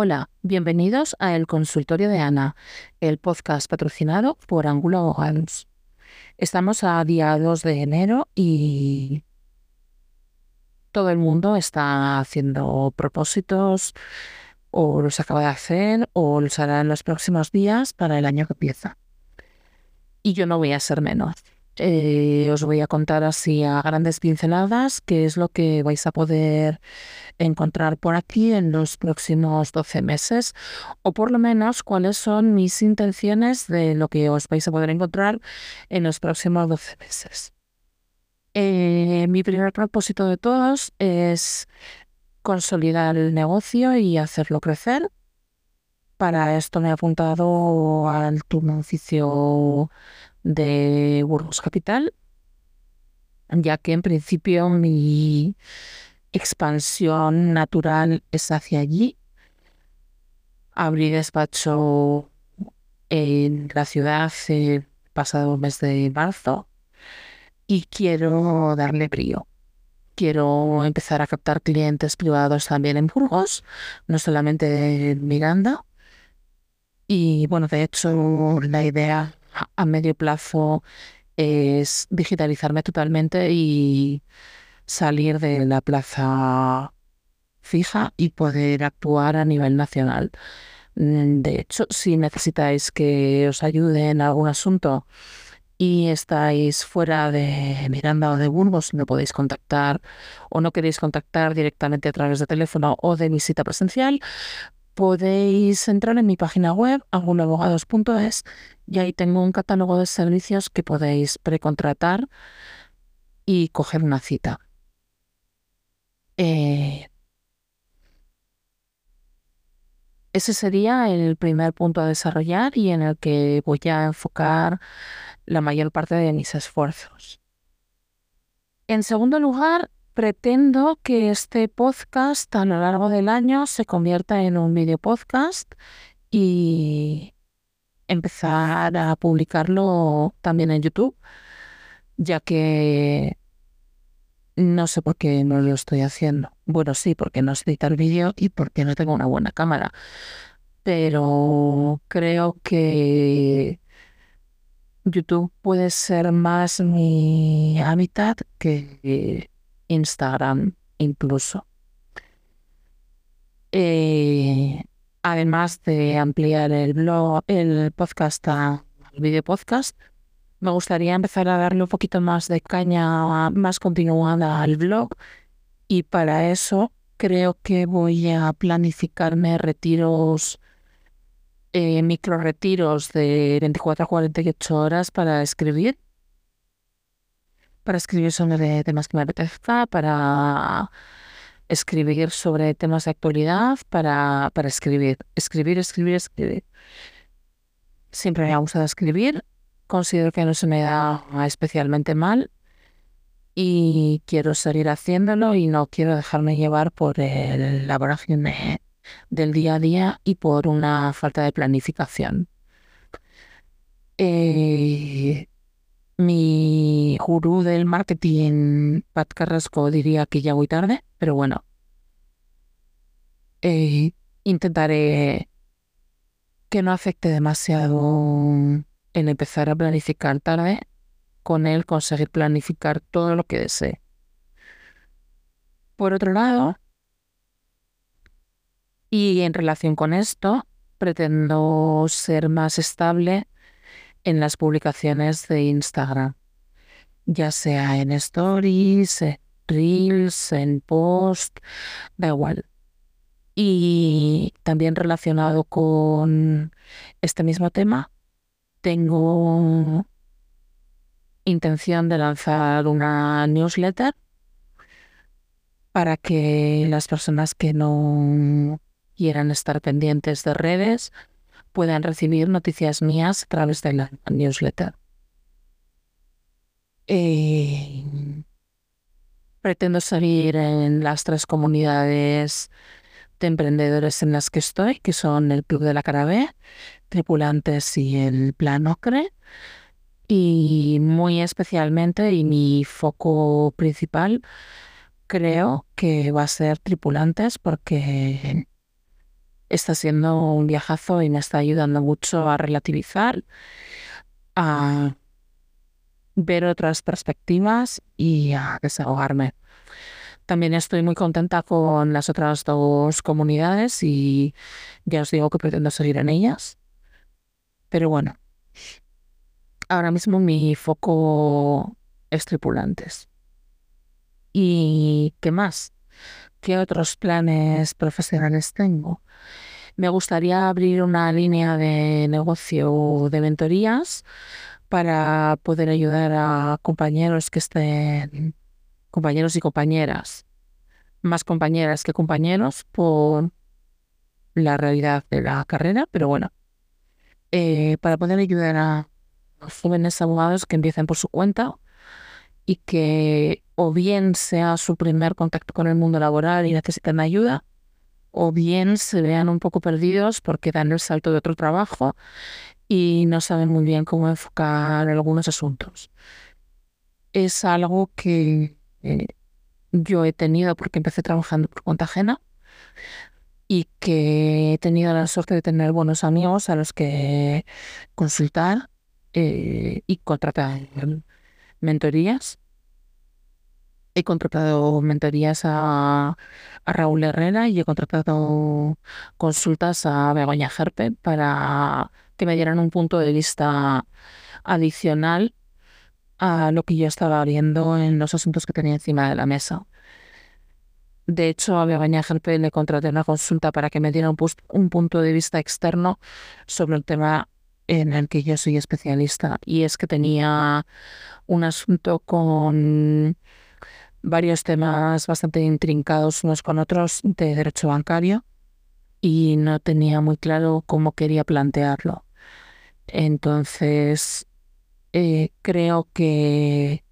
Hola, bienvenidos a El Consultorio de Ana, el podcast patrocinado por Angulo Abogados. Estamos a día 2 de enero y todo el mundo está haciendo propósitos o los acaba de hacer o los hará en los próximos días para el año que empieza. Y yo no voy a ser menos. Eh, os voy a contar así a grandes pinceladas qué es lo que vais a poder encontrar por aquí en los próximos 12 meses o por lo menos cuáles son mis intenciones de lo que os vais a poder encontrar en los próximos 12 meses. Eh, mi primer propósito de todos es consolidar el negocio y hacerlo crecer. Para esto me he apuntado al turno oficio de Burgos Capital, ya que en principio mi expansión natural es hacia allí. Abrí despacho en la ciudad el pasado mes de marzo y quiero darle brío. Quiero empezar a captar clientes privados también en Burgos, no solamente en Miranda. Y bueno, de hecho, la idea a medio plazo es digitalizarme totalmente y salir de la plaza fija y poder actuar a nivel nacional. Mm, de hecho, si necesitáis que os ayude en algún asunto y estáis fuera de Miranda o de Burgos, me podéis contactar o no queréis contactar directamente a través de teléfono o de visita presencial, podéis entrar en mi página web, anguloabogados.es, y ahí tengo un catálogo de servicios que podéis precontratar y coger una cita. Eh, ese sería el primer punto a desarrollar y en el que voy a enfocar la mayor parte de mis esfuerzos. En segundo lugar, pretendo que este podcast a lo largo del año se convierta en un video podcast y empezar a publicarlo también en YouTube, ya que no sé por qué no lo estoy haciendo. Bueno, sí, porque no sé editar vídeo y porque no tengo una buena cámara. Pero creo que YouTube puede ser más mi hábitat que Instagram incluso. Eh, además de ampliar el blog, el podcast al video podcast, me gustaría empezar a darle un poquito más de caña más continuada al blog y para eso creo que voy a planificarme retiros, eh, micro retiros de 24 a 48 horas para escribir para escribir sobre temas que me apetezca, para escribir sobre temas de actualidad, para, para escribir, escribir, escribir, escribir. Siempre me ha gustado escribir, considero que no se me da especialmente mal y quiero seguir haciéndolo y no quiero dejarme llevar por el, la vorágine del día a día y por una falta de planificación. Eh, mi gurú del marketing, Pat Carrasco, diría que ya voy tarde, pero bueno. Eh, intentaré que no afecte demasiado en empezar a planificar tarde, con él conseguir planificar todo lo que desee. Por otro lado, y en relación con esto, pretendo ser más estable en las publicaciones de Instagram, ya sea en stories, en reels, en post, da igual. Y también relacionado con este mismo tema, tengo intención de lanzar una newsletter para que las personas que no quieran estar pendientes de redes puedan recibir noticias mías a través de la newsletter. Eh, pretendo seguir en las tres comunidades de emprendedores en las que estoy, que son el Club de la Carabé, Tripulantes y el Plan Ocre. Y muy especialmente, y mi foco principal, creo que va a ser Tripulantes porque está siendo un viajazo y me está ayudando mucho a relativizar, a ver otras perspectivas y a desahogarme. También estoy muy contenta con las otras dos comunidades y ya os digo que pretendo seguir en ellas. Pero bueno, ahora mismo mi foco es tripulantes. ¿Y qué más? ¿Qué otros planes profesionales tengo? Me gustaría abrir una línea de negocio de mentorías para poder ayudar a compañeros que estén, compañeros y compañeras, más compañeras que compañeros por la realidad de la carrera, pero bueno, eh, para poder ayudar a jóvenes abogados que empiecen por su cuenta y que o bien sea su primer contacto con el mundo laboral y necesitan ayuda, o bien se vean un poco perdidos porque dan el salto de otro trabajo y no saben muy bien cómo enfocar algunos asuntos. Es algo que eh, yo he tenido porque empecé trabajando por cuenta ajena y que he tenido la suerte de tener buenos amigos a los que consultar eh, y contratar mentorías. He contratado mentorías a, Raúl Herrera y he contratado consultas a Begoña Gerpe para que me dieran un punto de vista adicional a lo que yo estaba viendo en los asuntos que tenía encima de la mesa. De hecho, a Begoña Gerpe le contraté una consulta para que me diera un, un punto de vista externo sobre el tema en el que yo soy especialista y es que tenía un asunto con varios temas bastante intrincados unos con otros de derecho bancario y no tenía muy claro cómo quería plantearlo. Entonces, eh, creo que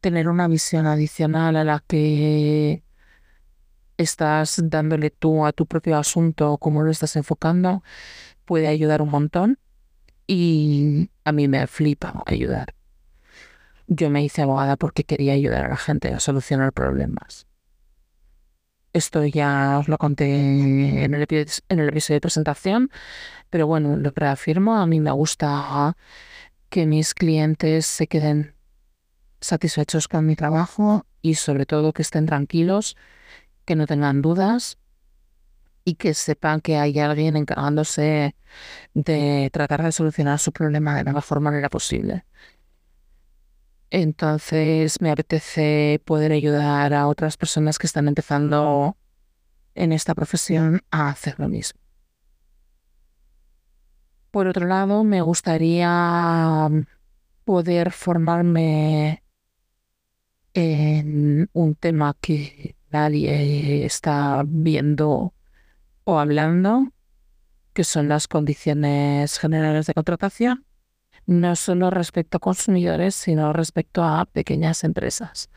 tener una visión adicional a la que estás dándole tú a tu propio asunto, cómo lo estás enfocando, puede ayudar un montón y a mí me flipa ayudar. Yo me hice abogada porque quería ayudar a la gente a solucionar problemas. Esto ya os lo conté en el, en el episodio de presentación, pero bueno, lo reafirmo, a mí me gusta que mis clientes se queden satisfechos con mi trabajo y sobre todo que estén tranquilos, que no tengan dudas y que sepan que hay alguien encargándose de tratar de solucionar su problema de la mejor manera posible. Entonces me apetece poder ayudar a otras personas que están empezando en esta profesión a hacer lo mismo. Por otro lado, me gustaría poder formarme en un tema que nadie está viendo o hablando, que son las condiciones generales de contratación, no solo respecto a consumidores, sino respecto a pequeñas empresas.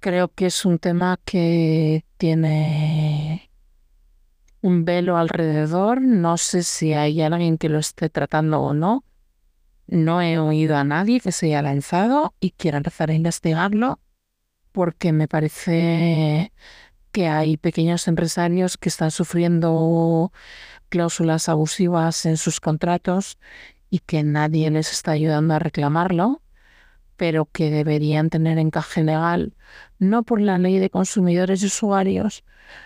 Creo que es un tema que tiene un velo alrededor. No sé si hay alguien que lo esté tratando o no. No he oído a nadie que se haya lanzado y quiera empezar a investigarlo porque me parece que hay pequeños empresarios que están sufriendo cláusulas abusivas en sus contratos y que nadie les está ayudando a reclamarlo, pero que deberían tener encaje legal no por la ley de consumidores y usuarios,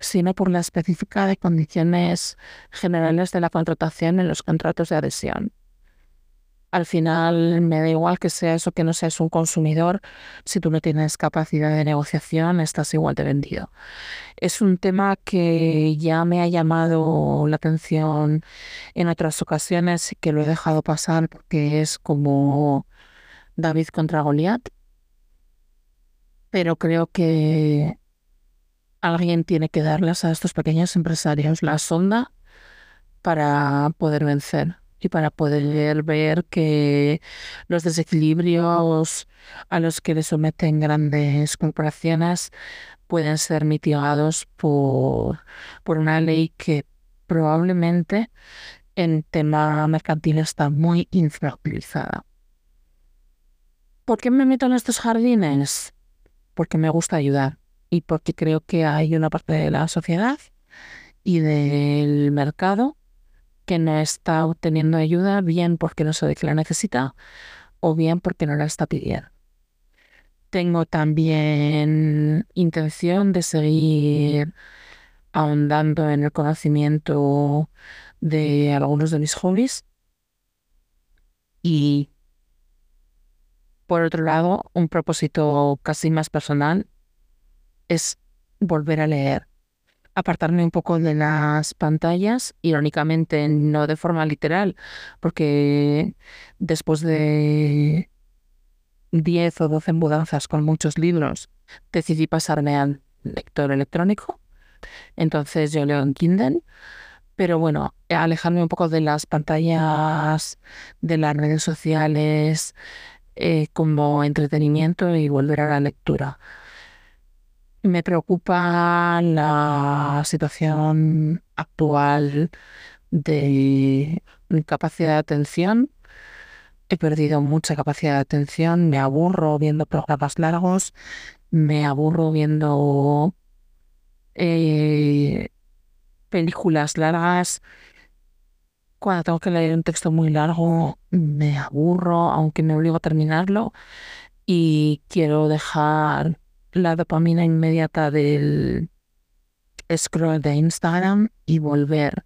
sino por la específica de condiciones generales de la contratación en los contratos de adhesión al final me da igual que sea eso que no seas un consumidor, si tú no tienes capacidad de negociación estás igual de vendido. Es un tema que ya me ha llamado la atención en otras ocasiones y que lo he dejado pasar porque es como David contra Goliat, pero creo que alguien tiene que darles a estos pequeños empresarios la sonda para poder vencer y para poder ver que los desequilibrios a los que le someten grandes corporaciones pueden ser mitigados por, por una ley que probablemente en tema mercantil está muy infrautilizada. ¿Por qué me meto en estos jardines? Porque me gusta ayudar y porque creo que hay una parte de la sociedad y del mercado que no está obteniendo ayuda, bien porque no sabe que la necesita o bien porque no la está pidiendo. Tengo también intención de seguir ahondando en el conocimiento de algunos de mis hobbies y por otro lado, un propósito casi más personal es volver a leer apartarme un poco de las pantallas, irónicamente no de forma literal, porque después de 10 o 12 mudanzas con muchos libros, decidí pasarme al lector electrónico. Entonces yo leo en Kindle, pero bueno, alejarme un poco de las pantallas, de las redes sociales, eh, como entretenimiento y volver a la lectura. Me preocupa la situación actual de capacidad de atención. He perdido mucha capacidad de atención, me aburro viendo programas largos, me aburro viendo eh, películas largas. Cuando tengo que leer un texto muy largo, me aburro, aunque me obligo a terminarlo. Y quiero dejar la dopamina inmediata del scroll de Instagram y volver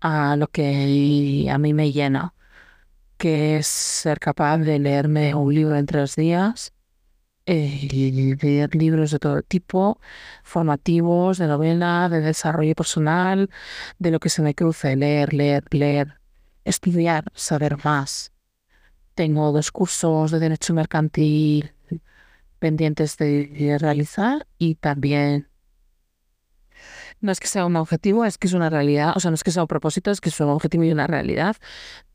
a lo que a mí me llena, que es ser capaz de leerme un libro en tres días, eh, leer libros de todo tipo, formativos, de novela, de desarrollo personal, de lo que se me cruce, leer, leer, leer, estudiar, saber más. Tengo dos cursos de Derecho Mercantil pendientes de realizar y también no es que sea un objetivo, es que es una realidad, o sea, no es que sea un propósito, es que es un objetivo y una realidad.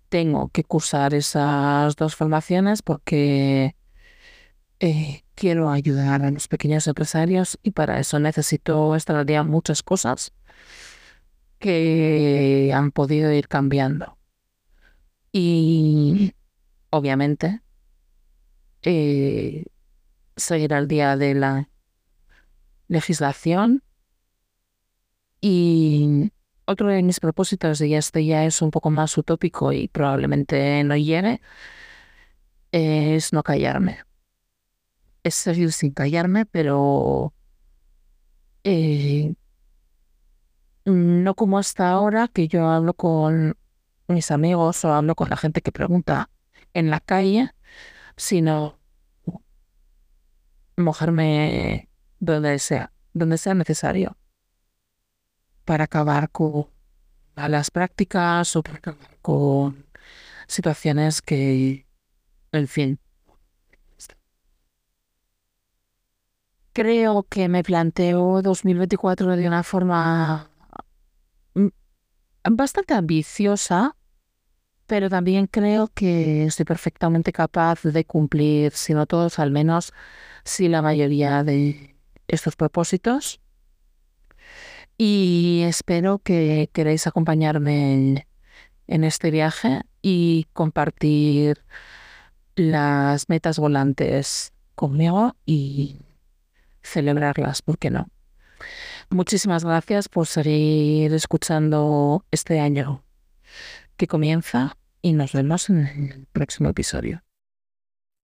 Tengo que cursar esas dos formaciones porque eh, quiero ayudar a los pequeños empresarios y para eso necesito día muchas cosas que han podido ir cambiando. Y obviamente eh, seguir al día de la legislación. Y otro de mis propósitos, y este ya es un poco más utópico y probablemente no llegue, es no callarme. Es seguir sin callarme, pero eh, no como hasta ahora que yo hablo con mis amigos o hablo con la gente que pregunta en la calle, sino mojarme donde sea, donde sea necesario, para acabar con malas prácticas o para acabar con situaciones que, en fin. Creo que me planteo 2024 de una forma mm, bastante ambiciosa, pero también creo que estoy perfectamente capaz de cumplir, si no todos, al menos sí la mayoría de estos propósitos. Y espero que queréis acompañarme en, este viaje y compartir las metas volantes conmigo y celebrarlas, ¿por qué no? Muchísimas gracias por seguir escuchando este año que comienza y nos vemos en el próximo episodio.